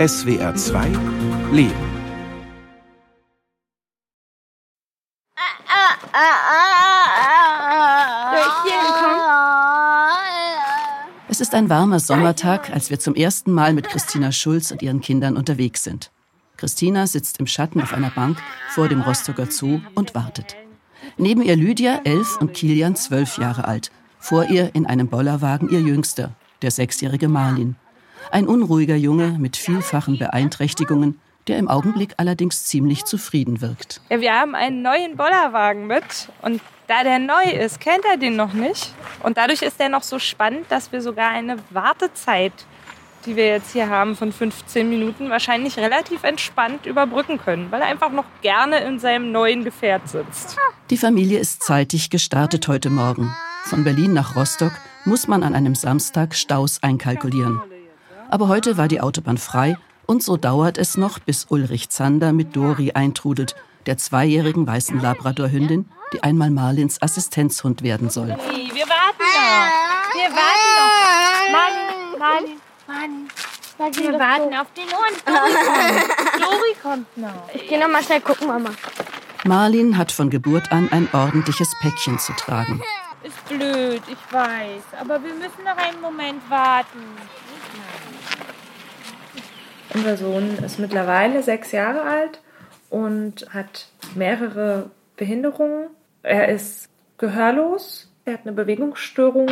SWR 2 Leben. Es ist ein warmer Sommertag, als wir zum ersten Mal mit Christina Schulz und ihren Kindern unterwegs sind. Christina sitzt im Schatten auf einer Bank vor dem Rostocker Zoo und wartet. Neben ihr Lydia, elf, und Kilian, zwölf Jahre alt. Vor ihr in einem Bollerwagen ihr Jüngster, der sechsjährige Marlin. Ein unruhiger Junge mit vielfachen Beeinträchtigungen, der im Augenblick allerdings ziemlich zufrieden wirkt. Ja, wir haben einen neuen Bollerwagen mit und da der neu ist, kennt er den noch nicht. Und dadurch ist er noch so spannend, dass wir sogar eine Wartezeit, die wir jetzt hier haben von 15 Minuten, wahrscheinlich relativ entspannt überbrücken können, weil er einfach noch gerne in seinem neuen Gefährt sitzt. Die Familie ist zeitig gestartet heute Morgen. Von Berlin nach Rostock muss man an einem Samstag Staus einkalkulieren. Aber heute war die Autobahn frei und so dauert es noch, bis Ulrich Zander mit Dori eintrudelt, der zweijährigen weißen Labradorhündin, die einmal Marlins Assistenzhund werden soll. Wir warten noch. Wir warten noch. Marlin, Marlin, Marlin. Wir warten auf den Hund. Dori kommt noch. Ich geh noch mal schnell gucken, Mama. Marlin hat von Geburt an ein ordentliches Päckchen zu tragen. Ist blöd, ich weiß. Aber wir müssen noch einen Moment warten. Unser Sohn ist mittlerweile sechs Jahre alt und hat mehrere Behinderungen. Er ist gehörlos, er hat eine Bewegungsstörung,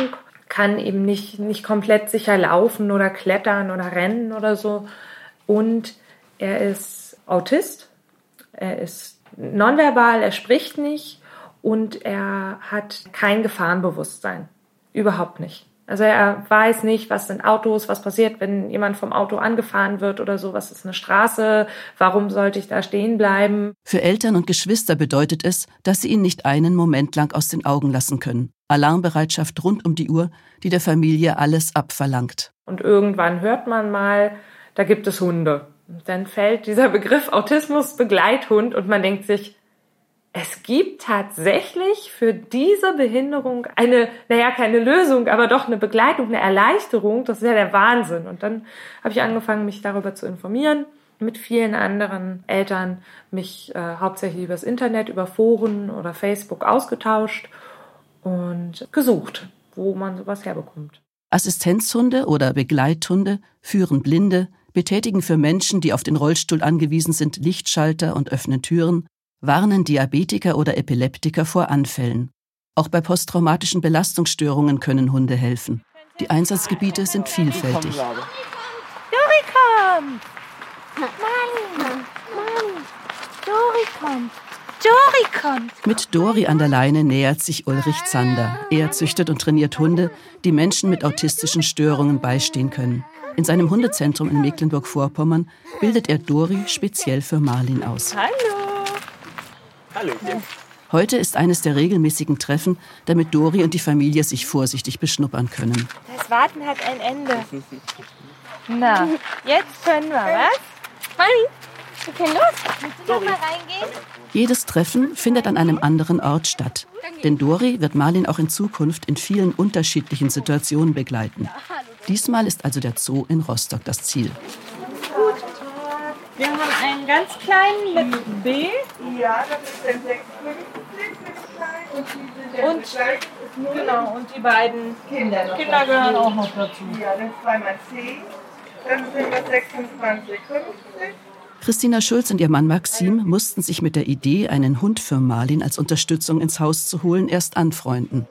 kann eben nicht, nicht komplett sicher laufen oder klettern oder rennen oder so. Und er ist Autist, er ist nonverbal, er spricht nicht und er hat kein Gefahrenbewusstsein. Überhaupt nicht. Also er weiß nicht, was sind Autos, was passiert, wenn jemand vom Auto angefahren wird oder so, was ist eine Straße, warum sollte ich da stehen bleiben. Für Eltern und Geschwister bedeutet es, dass sie ihn nicht einen Moment lang aus den Augen lassen können. Alarmbereitschaft rund um die Uhr, die der Familie alles abverlangt. Und irgendwann hört man mal, da gibt es Hunde. Und dann fällt dieser Begriff Autismus Begleithund und man denkt sich, es gibt tatsächlich für diese Behinderung eine, naja, keine Lösung, aber doch eine Begleitung, eine Erleichterung. Das ist ja der Wahnsinn. Und dann habe ich angefangen, mich darüber zu informieren mit vielen anderen Eltern, mich äh, hauptsächlich übers Internet, über Foren oder Facebook ausgetauscht und gesucht, wo man sowas herbekommt. Assistenzhunde oder Begleithunde führen Blinde, betätigen für Menschen, die auf den Rollstuhl angewiesen sind, Lichtschalter und öffnen Türen, warnen Diabetiker oder Epileptiker vor Anfällen. Auch bei posttraumatischen Belastungsstörungen können Hunde helfen. Die Einsatzgebiete sind vielfältig. Dori kommt! Mann! Mann! Dori kommt! Dori kommt! Mit Dori an der Leine nähert sich Ulrich Zander. Er züchtet und trainiert Hunde, die Menschen mit autistischen Störungen beistehen können. In seinem Hundezentrum in Mecklenburg-Vorpommern bildet er Dori speziell für Marlin aus. Hallo! Hallöchen. Heute ist eines der regelmäßigen Treffen, damit Dori und die Familie sich vorsichtig beschnuppern können. Das Warten hat ein Ende. Na, jetzt können wir, was? Mami, wir können los. Willst du noch mal reingehen? Jedes Treffen findet an einem anderen Ort statt. Denn Dori wird Marlin auch in Zukunft in vielen unterschiedlichen Situationen begleiten. Diesmal ist also der Zoo in Rostock das Ziel. Wir haben einen ganz kleinen mit B. Ja, das ist der 650 und, genau, und die beiden Kinder, Kinder gehören auch noch dazu. Ja, das ist zweimal C. Dann sind das 26, 50. Christina Schulz und ihr Mann Maxim mussten sich mit der Idee, einen Hund für Marlin als Unterstützung ins Haus zu holen, erst anfreunden.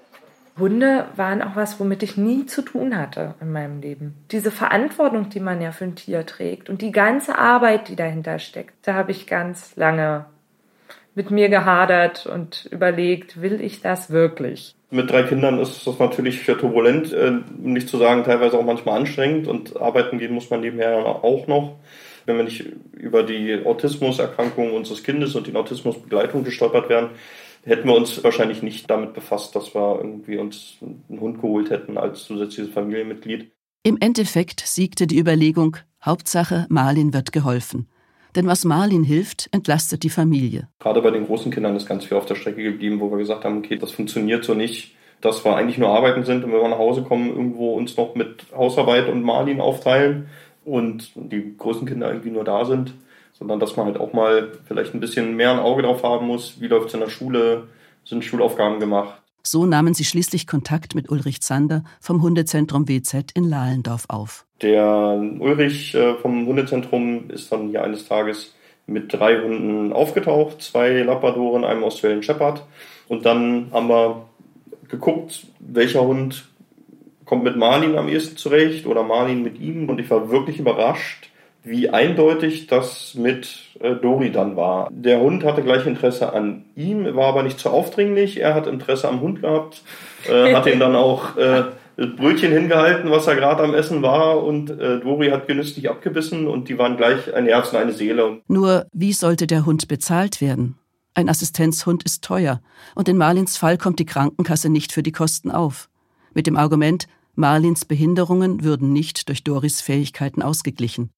Hunde waren auch was, womit ich nie zu tun hatte in meinem Leben. Diese Verantwortung, die man ja für ein Tier trägt und die ganze Arbeit, die dahinter steckt, da habe ich ganz lange mit mir gehadert und überlegt, will ich das wirklich? Mit drei Kindern ist das natürlich turbulent, äh, nicht zu sagen, teilweise auch manchmal anstrengend und arbeiten gehen muss man nebenher auch noch. Wenn wir nicht über die Autismuserkrankung unseres Kindes und die Autismusbegleitung gestolpert wären, hätten wir uns wahrscheinlich nicht damit befasst, dass wir irgendwie uns einen Hund geholt hätten als zusätzliches Familienmitglied. Im Endeffekt siegte die Überlegung, Hauptsache Marlin wird geholfen. Denn was Marlin hilft, entlastet die Familie. Gerade bei den großen Kindern ist ganz viel auf der Strecke geblieben, wo wir gesagt haben, okay, das funktioniert so nicht, dass wir eigentlich nur arbeiten sind und wenn wir nach Hause kommen, irgendwo uns noch mit Hausarbeit und Marlin aufteilen und die großen Kinder irgendwie nur da sind, sondern dass man halt auch mal vielleicht ein bisschen mehr ein Auge drauf haben muss, wie läuft es in der Schule, sind Schulaufgaben gemacht. So nahmen sie schließlich Kontakt mit Ulrich Zander vom Hundezentrum WZ in Lahlendorf auf. Der Ulrich äh, vom Hundezentrum ist dann hier eines Tages mit drei Hunden aufgetaucht, zwei Labradoren, einem Australian Shepherd. Und dann haben wir geguckt, welcher Hund kommt mit Marlin am ehesten zurecht oder Marlin mit ihm. Und ich war wirklich überrascht, wie eindeutig das mit äh, Dori dann war. Der Hund hatte gleich Interesse an ihm, war aber nicht zu aufdringlich. Er hat Interesse am Hund gehabt, äh, hat ihn dann auch äh, Brötchen hingehalten, was er gerade am Essen war. Und äh, Dori hat genüsslich abgebissen und die waren gleich ein Herz und eine Seele. Nur, wie sollte der Hund bezahlt werden? Ein Assistenzhund ist teuer und in Marlins Fall kommt die Krankenkasse nicht für die Kosten auf. Mit dem Argument, Marlins Behinderungen würden nicht durch Doris Fähigkeiten ausgeglichen.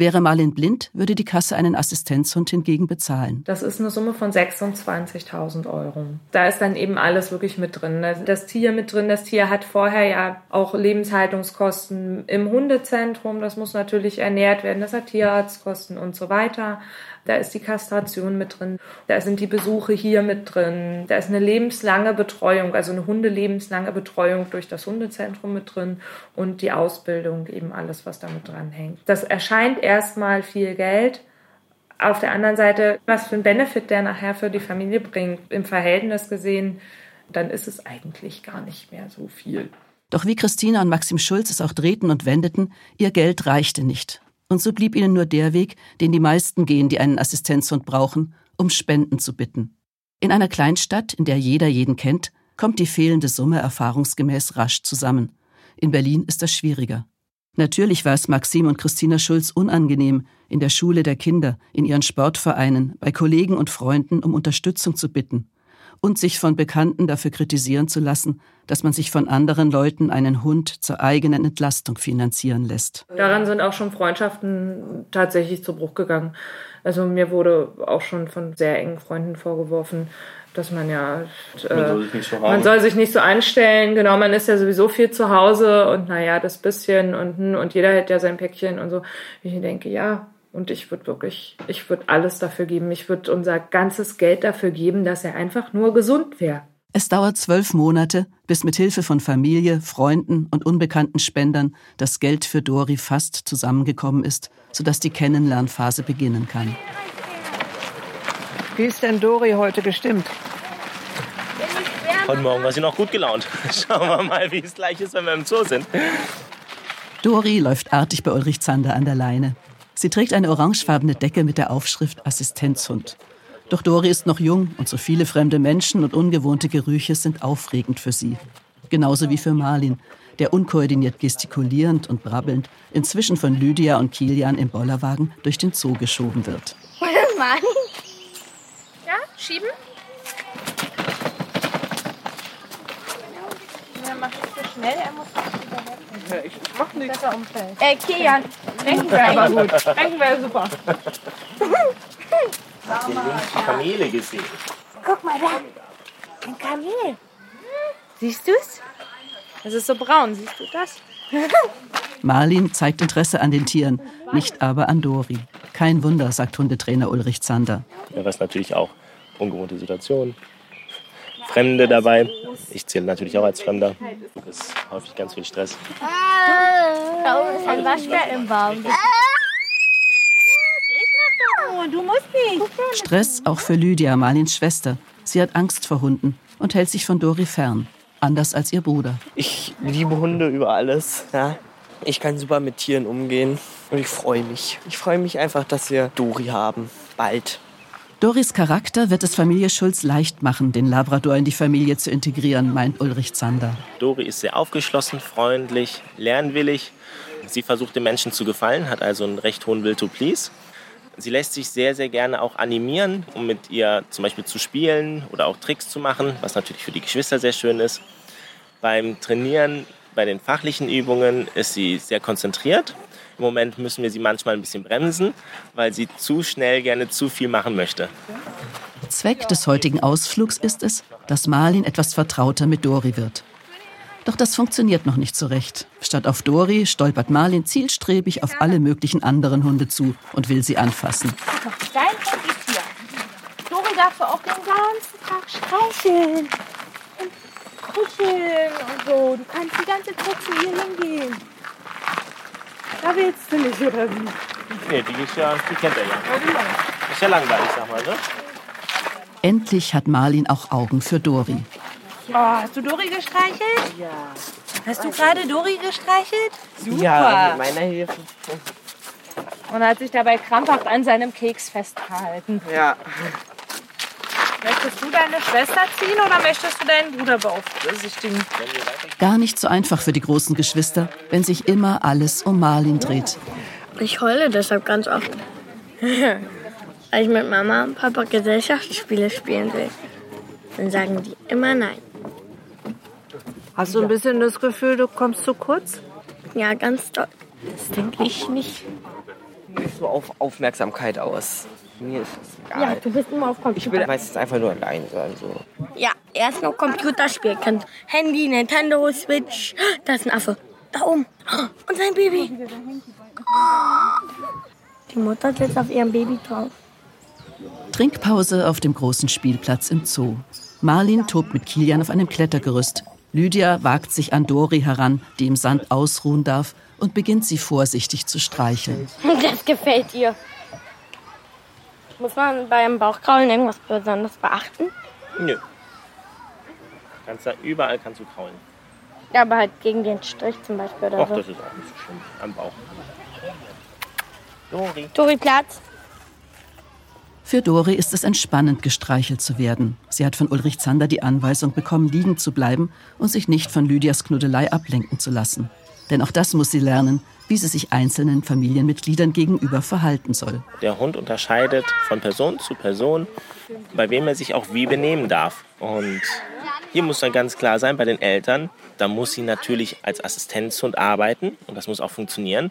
Wäre Marlin blind, würde die Kasse einen Assistenzhund hingegen bezahlen. Das ist eine Summe von 26.000 Euro. Da ist dann eben alles wirklich mit drin. Das Tier mit drin. Das Tier hat vorher ja auch Lebenshaltungskosten im Hundezentrum. Das muss natürlich ernährt werden. Das hat Tierarztkosten und so weiter. Da ist die Kastration mit drin. Da sind die Besuche hier mit drin. Da ist eine lebenslange Betreuung, also eine hundelebenslange Betreuung durch das Hundezentrum mit drin und die Ausbildung, eben alles, was damit dranhängt. Das erscheint erstmal viel Geld. Auf der anderen Seite, was für ein Benefit der nachher für die Familie bringt, im Verhältnis gesehen, dann ist es eigentlich gar nicht mehr so viel. Doch wie Christina und Maxim Schulz es auch drehten und wendeten, ihr Geld reichte nicht. Und so blieb ihnen nur der Weg, den die meisten gehen, die einen Assistenzhund brauchen, um Spenden zu bitten. In einer Kleinstadt, in der jeder jeden kennt, kommt die fehlende Summe erfahrungsgemäß rasch zusammen. In Berlin ist das schwieriger. Natürlich war es Maxim und Christina Schulz unangenehm, in der Schule der Kinder, in ihren Sportvereinen, bei Kollegen und Freunden um Unterstützung zu bitten und sich von Bekannten dafür kritisieren zu lassen, dass man sich von anderen Leuten einen Hund zur eigenen Entlastung finanzieren lässt. Daran sind auch schon Freundschaften tatsächlich zu Bruch gegangen. Also mir wurde auch schon von sehr engen Freunden vorgeworfen, dass man ja äh, man, soll sich, so man soll sich nicht so anstellen, genau, man ist ja sowieso viel zu Hause und naja, das bisschen und, und jeder hätte ja sein Päckchen und so. Ich denke, ja, und ich würde wirklich, ich würde alles dafür geben. Ich würde unser ganzes Geld dafür geben, dass er einfach nur gesund wäre. Es dauert zwölf Monate, bis mit Hilfe von Familie, Freunden und unbekannten Spendern das Geld für Dori fast zusammengekommen ist, sodass die Kennenlernphase beginnen kann. Wie ist denn Dori heute gestimmt? Heute Morgen war sie noch gut gelaunt. Schauen wir mal, wie es gleich ist, wenn wir im Zoo sind. Dori läuft artig bei Ulrich Zander an der Leine. Sie trägt eine orangefarbene Decke mit der Aufschrift Assistenzhund. Doch Dori ist noch jung und so viele fremde Menschen und ungewohnte Gerüche sind aufregend für sie. Genauso wie für Marlin, der unkoordiniert gestikulierend und brabbelnd inzwischen von Lydia und Kilian im Bollerwagen durch den Zoo geschoben wird. Marlin? Ja, schieben? Ja, mach das so schnell, er muss ich mach nichts. Äh, wir aber gut. Denken wir super. Die Kamele gesehen. Guck mal da. Ein Kamel. Siehst du's? Es ist so braun, siehst du das? Marlin zeigt Interesse an den Tieren, nicht aber an Dori. Kein Wunder, sagt Hundetrainer Ulrich Zander. Ja, was natürlich auch ungewohnte Situationen. Fremde dabei. Ich zähle natürlich auch als Fremder. Das ist häufig ganz viel Stress. Da oben ist ein Waschbär im Baum. Du musst nicht. Stress auch für Lydia, Marlins Schwester. Sie hat Angst vor Hunden und hält sich von Dori fern. Anders als ihr Bruder. Ich liebe Hunde über alles. Ja. Ich kann super mit Tieren umgehen und ich freue mich. Ich freue mich einfach, dass wir Dori haben. Bald. Doris Charakter wird es Familie Schulz leicht machen, den Labrador in die Familie zu integrieren, meint Ulrich Zander. Dori ist sehr aufgeschlossen, freundlich, lernwillig. Sie versucht den Menschen zu gefallen, hat also einen recht hohen Will to Please. Sie lässt sich sehr, sehr gerne auch animieren, um mit ihr zum Beispiel zu spielen oder auch Tricks zu machen, was natürlich für die Geschwister sehr schön ist. Beim Trainieren, bei den fachlichen Übungen ist sie sehr konzentriert im Moment müssen wir sie manchmal ein bisschen bremsen, weil sie zu schnell gerne zu viel machen möchte. Zweck des heutigen Ausflugs ist es, dass Marlin etwas vertrauter mit Dori wird. Doch das funktioniert noch nicht so recht. Statt auf Dori stolpert Marlin zielstrebig auf alle möglichen anderen Hunde zu und will sie anfassen. Dein Hund ist hier. Dori darfst du auch den ganzen Tag streicheln. Und kuscheln und so. Du kannst die ganze Zeit zu ihr hingehen. Da willst du nicht, oder wie? Nee, die, ist ja, die kennt er ja. Ist ja langweilig, sag mal, ne? Endlich hat Marlin auch Augen für Dori. Oh, hast du Dori gestreichelt? Ja. Hast du gerade Dori gestreichelt? Super. Ja, mit meiner Hilfe. Und hat sich dabei krampfhaft an seinem Keks festgehalten. Ja. Möchtest du deine Schwester ziehen oder möchtest du deinen Bruder beaufsichtigen? Gar nicht so einfach für die großen Geschwister, wenn sich immer alles um Marlin dreht. Ich heule deshalb ganz oft. Weil ich mit Mama und Papa Gesellschaftsspiele spielen will. Dann sagen die immer nein. Hast du ein bisschen das Gefühl, du kommst zu kurz? Ja, ganz doll. Das denke ich nicht. Ich so auf Aufmerksamkeit aus. Mir ist es egal. Ja, du bist immer auf Ich Computer. will meistens einfach nur allein sein. So. Ja, erst noch Computerspiel. Kann Handy, Nintendo, Switch. Da ist ein Affe. Da oben. Und sein Baby. Die Mutter sitzt auf ihrem Baby drauf. Trinkpause auf dem großen Spielplatz im Zoo. Marlin tobt mit Kilian auf einem Klettergerüst. Lydia wagt sich an Dori heran, die im Sand ausruhen darf, und beginnt sie vorsichtig zu streicheln. Das gefällt ihr. Muss man beim Bauchkraulen irgendwas besonders beachten? Nö. Kannst da überall kannst du kraulen. Ja, aber halt gegen den Strich zum Beispiel oder Och, so. das ist auch nicht so schlimm. Am Bauch. Dori. Tori, Platz. Für Dori ist es entspannend, gestreichelt zu werden. Sie hat von Ulrich Zander die Anweisung bekommen, liegen zu bleiben und sich nicht von Lydias Knuddelei ablenken zu lassen. Denn auch das muss sie lernen, wie sie sich einzelnen Familienmitgliedern gegenüber verhalten soll. Der Hund unterscheidet von Person zu Person, bei wem er sich auch wie benehmen darf. Und hier muss dann ganz klar sein, bei den Eltern, da muss sie natürlich als Assistenzhund arbeiten und das muss auch funktionieren.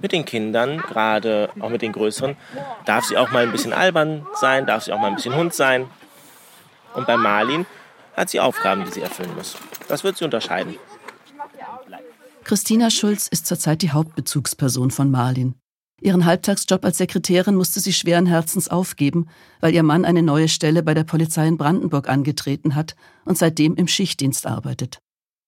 Mit den Kindern, gerade auch mit den Größeren, darf sie auch mal ein bisschen albern sein, darf sie auch mal ein bisschen Hund sein. Und bei Marlin hat sie Aufgaben, die sie erfüllen muss. Das wird sie unterscheiden. Christina Schulz ist zurzeit die Hauptbezugsperson von Marlin. Ihren Halbtagsjob als Sekretärin musste sie schweren Herzens aufgeben, weil ihr Mann eine neue Stelle bei der Polizei in Brandenburg angetreten hat und seitdem im Schichtdienst arbeitet.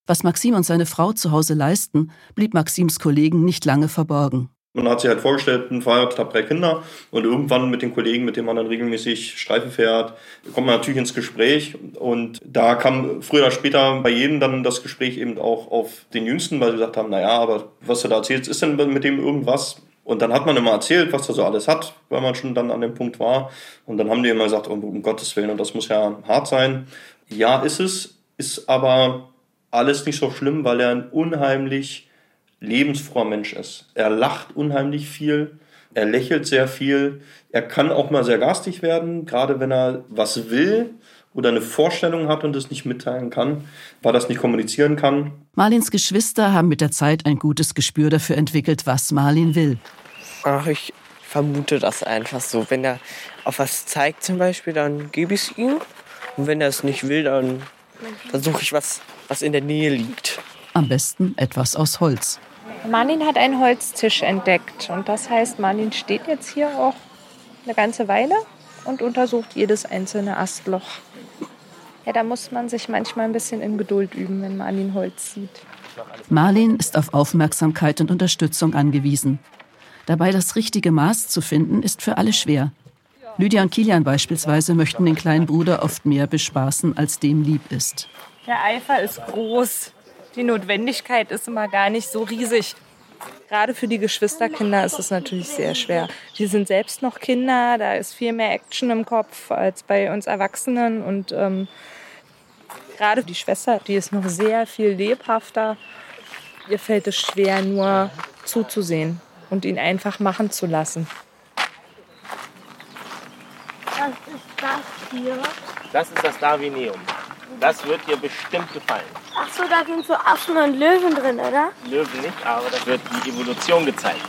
Was Maxim und seine Frau zu Hause leisten, blieb Maxims Kollegen nicht lange verborgen. Man hat sich halt vorgestellt, ein verheiratet, hat drei Kinder und irgendwann mit den Kollegen, mit denen man dann regelmäßig Streife fährt, kommt man natürlich ins Gespräch und da kam früher oder später bei jedem dann das Gespräch eben auch auf den Jüngsten, weil sie gesagt haben, naja, aber was du da erzählst, ist denn mit dem irgendwas? Und dann hat man immer erzählt, was er so alles hat, weil man schon dann an dem Punkt war. Und dann haben die immer gesagt, oh, um Gottes Willen, und das muss ja hart sein. Ja, ist es, ist aber alles nicht so schlimm, weil er ein unheimlich lebensfroher Mensch ist. Er lacht unheimlich viel, er lächelt sehr viel, er kann auch mal sehr garstig werden, gerade wenn er was will oder eine Vorstellung hat und es nicht mitteilen kann, weil er das nicht kommunizieren kann. Marlins Geschwister haben mit der Zeit ein gutes Gespür dafür entwickelt, was Marlin will. Ach, ich vermute das einfach so. Wenn er auf was zeigt zum Beispiel, dann gebe ich es ihm. Und wenn er es nicht will, dann versuche ich was, was in der Nähe liegt. Am besten etwas aus Holz. Marlin hat einen Holztisch entdeckt. Und das heißt, Marlin steht jetzt hier auch eine ganze Weile und untersucht jedes einzelne Astloch. Ja, da muss man sich manchmal ein bisschen in Geduld üben, wenn Marlin Holz sieht. Marlin ist auf Aufmerksamkeit und Unterstützung angewiesen. Dabei das richtige Maß zu finden, ist für alle schwer. Lydia und Kilian beispielsweise möchten den kleinen Bruder oft mehr bespaßen, als dem lieb ist. Der Eifer ist groß. Die Notwendigkeit ist immer gar nicht so riesig. Gerade für die Geschwisterkinder ist es natürlich sehr schwer. Die sind selbst noch Kinder, da ist viel mehr Action im Kopf als bei uns Erwachsenen. Und ähm, gerade die Schwester, die ist noch sehr viel lebhafter. Ihr fällt es schwer, nur zuzusehen und ihn einfach machen zu lassen. Was ist das hier? Das ist das Darwinium. Das wird dir bestimmt gefallen. Ach so, da sind so Affen und Löwen drin, oder? Löwen nicht, aber da wird die Evolution gezeigt.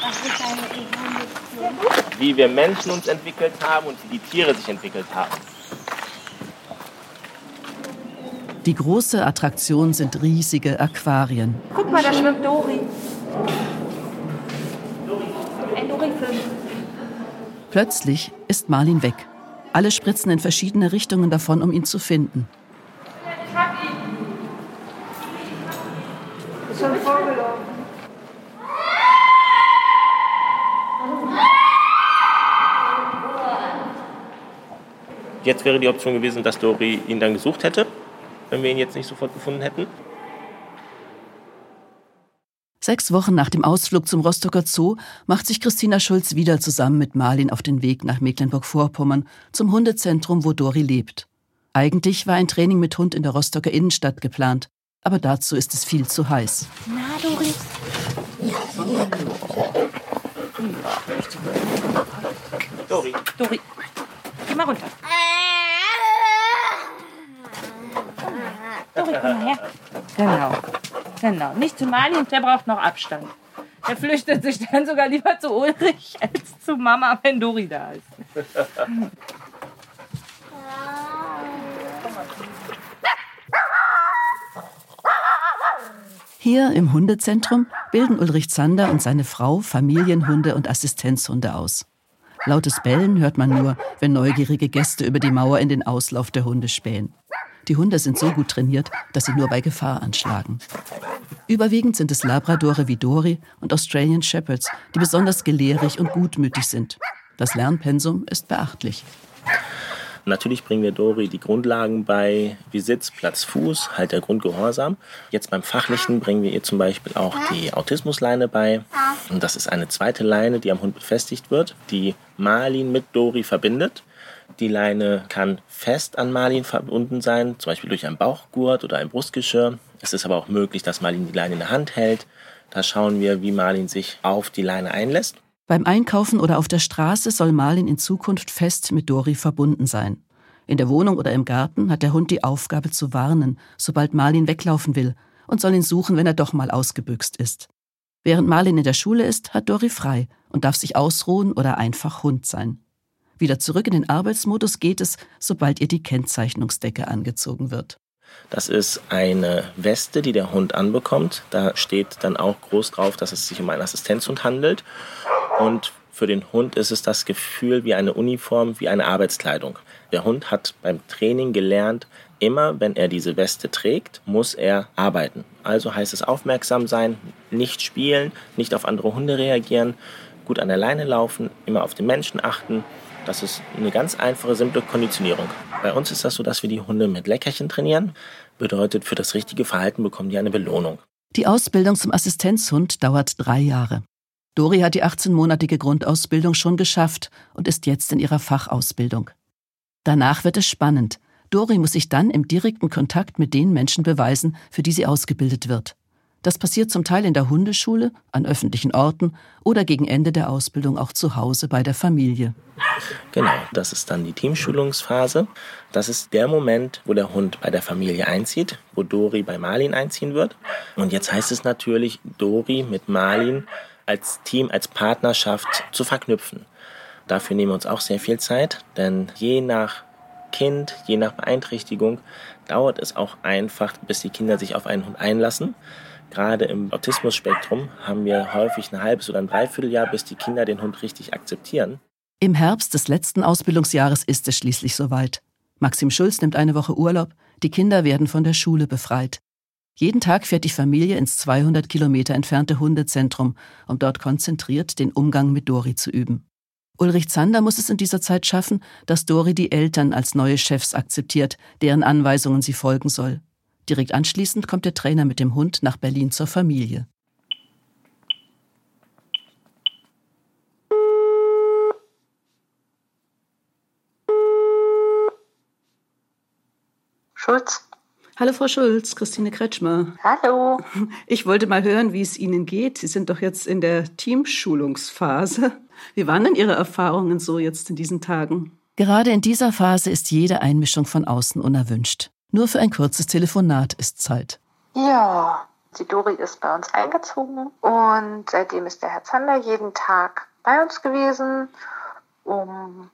Was ist eine Evolution? Wie wir Menschen uns entwickelt haben und wie die Tiere sich entwickelt haben. Die große Attraktion sind riesige Aquarien. Guck mal, da schwimmt Dori. Ein Dori-Film. Plötzlich ist Marlin weg. Alle spritzen in verschiedene Richtungen davon, um ihn zu finden. Jetzt wäre die Option gewesen, dass Dori ihn dann gesucht hätte, wenn wir ihn jetzt nicht sofort gefunden hätten. Sechs Wochen nach dem Ausflug zum Rostocker Zoo macht sich Christina Schulz wieder zusammen mit Marlin auf den Weg nach Mecklenburg-Vorpommern zum Hundezentrum, wo Dori lebt. Eigentlich war ein Training mit Hund in der Rostocker Innenstadt geplant, aber dazu ist es viel zu heiß. Na, Dori. Dori. Dori, geh mal runter. Komm mal her. Genau, genau. Nicht zu Marlin, der braucht noch Abstand. Er flüchtet sich dann sogar lieber zu Ulrich als zu Mama, wenn Dori da ist. Hier im Hundezentrum bilden Ulrich Zander und seine Frau Familienhunde und Assistenzhunde aus. Lautes Bellen hört man nur, wenn neugierige Gäste über die Mauer in den Auslauf der Hunde spähen. Die Hunde sind so gut trainiert, dass sie nur bei Gefahr anschlagen. Überwiegend sind es Labradore wie Dori und Australian Shepherds, die besonders gelehrig und gutmütig sind. Das Lernpensum ist beachtlich. Natürlich bringen wir Dori die Grundlagen bei, wie Sitz, Platz, Fuß, halt der Grundgehorsam. Jetzt beim Fachlichen bringen wir ihr zum Beispiel auch die Autismusleine bei. Und das ist eine zweite Leine, die am Hund befestigt wird, die Marlin mit Dori verbindet. Die Leine kann fest an Marlin verbunden sein, zum Beispiel durch ein Bauchgurt oder ein Brustgeschirr. Es ist aber auch möglich, dass Marlin die Leine in der Hand hält. Da schauen wir, wie Marlin sich auf die Leine einlässt. Beim Einkaufen oder auf der Straße soll Marlin in Zukunft fest mit Dori verbunden sein. In der Wohnung oder im Garten hat der Hund die Aufgabe zu warnen, sobald Marlin weglaufen will und soll ihn suchen, wenn er doch mal ausgebüxt ist. Während Marlin in der Schule ist, hat Dori frei und darf sich ausruhen oder einfach Hund sein. Wieder zurück in den Arbeitsmodus geht es, sobald ihr die Kennzeichnungsdecke angezogen wird. Das ist eine Weste, die der Hund anbekommt. Da steht dann auch groß drauf, dass es sich um einen Assistenzhund handelt. Und für den Hund ist es das Gefühl wie eine Uniform, wie eine Arbeitskleidung. Der Hund hat beim Training gelernt, immer wenn er diese Weste trägt, muss er arbeiten. Also heißt es aufmerksam sein, nicht spielen, nicht auf andere Hunde reagieren, gut an der Leine laufen, immer auf den Menschen achten. Das ist eine ganz einfache, simple Konditionierung. Bei uns ist das so, dass wir die Hunde mit Leckerchen trainieren. Bedeutet, für das richtige Verhalten bekommen die eine Belohnung. Die Ausbildung zum Assistenzhund dauert drei Jahre. Dori hat die 18-monatige Grundausbildung schon geschafft und ist jetzt in ihrer Fachausbildung. Danach wird es spannend. Dori muss sich dann im direkten Kontakt mit den Menschen beweisen, für die sie ausgebildet wird. Das passiert zum Teil in der Hundeschule, an öffentlichen Orten oder gegen Ende der Ausbildung auch zu Hause bei der Familie. Genau, das ist dann die Teamschulungsphase. Das ist der Moment, wo der Hund bei der Familie einzieht, wo Dori bei Marlin einziehen wird. Und jetzt heißt es natürlich, Dori mit Marlin als Team, als Partnerschaft zu verknüpfen. Dafür nehmen wir uns auch sehr viel Zeit, denn je nach Kind, je nach Beeinträchtigung dauert es auch einfach, bis die Kinder sich auf einen Hund einlassen. Gerade im Autismus-Spektrum haben wir häufig ein halbes oder ein Dreivierteljahr, bis die Kinder den Hund richtig akzeptieren. Im Herbst des letzten Ausbildungsjahres ist es schließlich soweit. Maxim Schulz nimmt eine Woche Urlaub, die Kinder werden von der Schule befreit. Jeden Tag fährt die Familie ins 200 Kilometer entfernte Hundezentrum, um dort konzentriert den Umgang mit Dori zu üben. Ulrich Zander muss es in dieser Zeit schaffen, dass Dori die Eltern als neue Chefs akzeptiert, deren Anweisungen sie folgen soll. Direkt anschließend kommt der Trainer mit dem Hund nach Berlin zur Familie. Schulz. Hallo Frau Schulz, Christine Kretschmer. Hallo. Ich wollte mal hören, wie es Ihnen geht. Sie sind doch jetzt in der Teamschulungsphase. Wie waren denn Ihre Erfahrungen so jetzt in diesen Tagen? Gerade in dieser Phase ist jede Einmischung von außen unerwünscht. Nur für ein kurzes Telefonat ist Zeit. Ja, die Dori ist bei uns eingezogen und seitdem ist der Herr Zander jeden Tag bei uns gewesen, um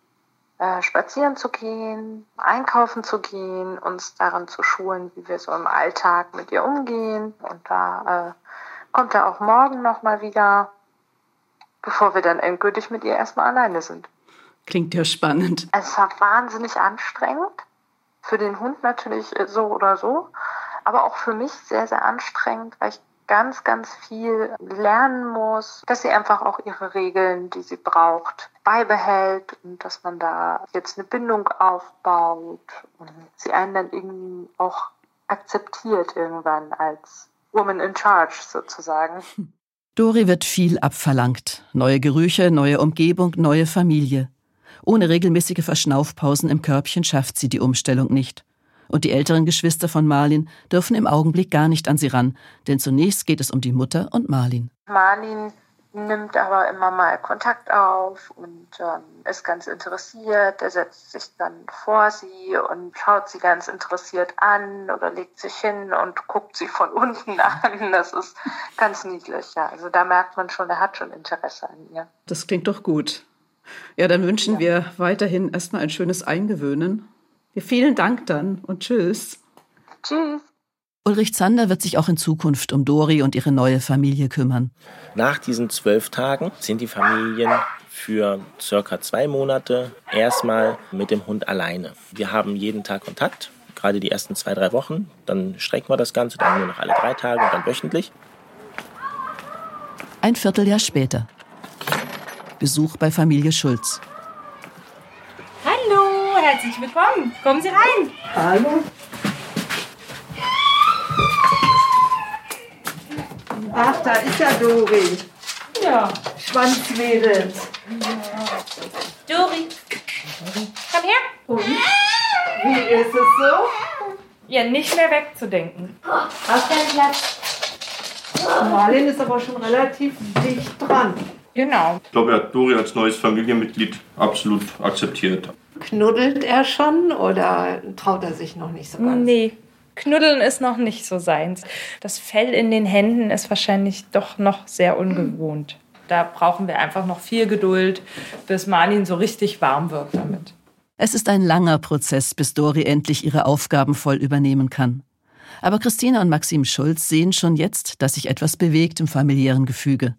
äh, spazieren zu gehen, einkaufen zu gehen, uns daran zu schulen, wie wir so im Alltag mit ihr umgehen. Und da äh, kommt er auch morgen nochmal wieder, bevor wir dann endgültig mit ihr erstmal alleine sind. Klingt ja spannend. Es war wahnsinnig anstrengend. Für den Hund natürlich so oder so. Aber auch für mich sehr, sehr anstrengend, weil ich ganz, ganz viel lernen muss, dass sie einfach auch ihre Regeln, die sie braucht, beibehält und dass man da jetzt eine Bindung aufbaut und sie einen dann irgendwie auch akzeptiert irgendwann als Woman in Charge sozusagen. Dori wird viel abverlangt. Neue Gerüche, neue Umgebung, neue Familie. Ohne regelmäßige Verschnaufpausen im Körbchen schafft sie die Umstellung nicht. Und die älteren Geschwister von Marlin dürfen im Augenblick gar nicht an sie ran, denn zunächst geht es um die Mutter und Marlin. Marlin nimmt aber immer mal Kontakt auf und ähm, ist ganz interessiert. Er setzt sich dann vor sie und schaut sie ganz interessiert an oder legt sich hin und guckt sie von unten an. Das ist ganz niedlich, ja. Also da merkt man schon, er hat schon Interesse an ihr. Das klingt doch gut. Ja, dann wünschen ja. wir weiterhin erstmal ein schönes Eingewöhnen. Ja, vielen Dank dann und tschüss. Tschüss. Ulrich Zander wird sich auch in Zukunft um Dori und ihre neue Familie kümmern. Nach diesen zwölf Tagen sind die Familien für circa zwei Monate erstmal mit dem Hund alleine. Wir haben jeden Tag Kontakt, gerade die ersten zwei, drei Wochen. Dann strecken wir das Ganze dann nur noch alle drei Tage und dann wöchentlich. Ein Vierteljahr später. Besuch bei Familie Schulz. Hallo, herzlich willkommen. Kommen Sie rein. Hallo. Ach, da ist ja Dori. Ja. Schwanzwedelnd. Dori, komm her. Und? Wie ist es so? Ja, nicht mehr wegzudenken. Auf deinen Platz. Marlin ist aber schon relativ dicht dran. Genau. Ich glaube, er hat Dori als neues Familienmitglied absolut akzeptiert. Knuddelt er schon oder traut er sich noch nicht so ganz? Nee, Knuddeln ist noch nicht so seins. Das Fell in den Händen ist wahrscheinlich doch noch sehr ungewohnt. Da brauchen wir einfach noch viel Geduld, bis Marlin so richtig warm wird damit. Es ist ein langer Prozess, bis Dori endlich ihre Aufgaben voll übernehmen kann. Aber Christina und Maxim Schulz sehen schon jetzt, dass sich etwas bewegt im familiären Gefüge.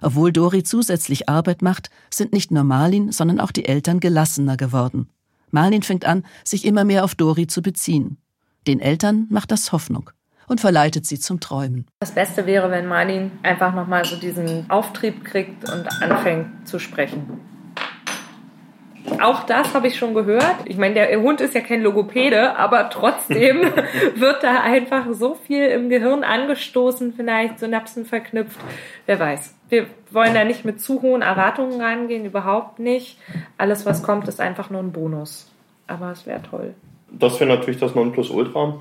Obwohl Dori zusätzlich Arbeit macht, sind nicht nur Marlin, sondern auch die Eltern gelassener geworden. Marlin fängt an, sich immer mehr auf Dori zu beziehen. Den Eltern macht das Hoffnung und verleitet sie zum Träumen. Das Beste wäre, wenn Marlin einfach nochmal so diesen Auftrieb kriegt und anfängt zu sprechen. Auch das habe ich schon gehört. Ich meine, der Hund ist ja kein Logopäde, aber trotzdem wird da einfach so viel im Gehirn angestoßen, vielleicht Synapsen verknüpft. Wer weiß. Wir wollen da nicht mit zu hohen Erwartungen rangehen, überhaupt nicht. Alles, was kommt, ist einfach nur ein Bonus. Aber es wäre toll. Das wäre natürlich das Nonplusultra.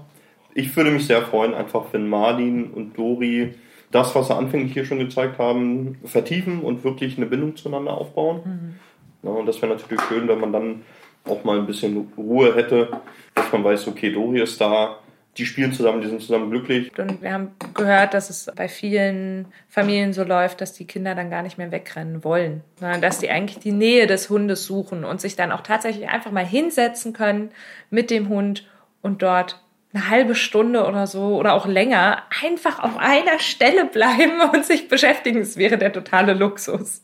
Ich würde mich sehr freuen, einfach wenn Marlin und Dori das, was sie anfänglich hier schon gezeigt haben, vertiefen und wirklich eine Bindung zueinander aufbauen. Mhm. Ja, und das wäre natürlich schön, wenn man dann auch mal ein bisschen Ruhe hätte, dass man weiß, okay, Dori ist da, die spielen zusammen, die sind zusammen glücklich. Und wir haben gehört, dass es bei vielen Familien so läuft, dass die Kinder dann gar nicht mehr wegrennen wollen, sondern dass die eigentlich die Nähe des Hundes suchen und sich dann auch tatsächlich einfach mal hinsetzen können mit dem Hund und dort eine halbe Stunde oder so oder auch länger einfach auf einer Stelle bleiben und sich beschäftigen. Das wäre der totale Luxus.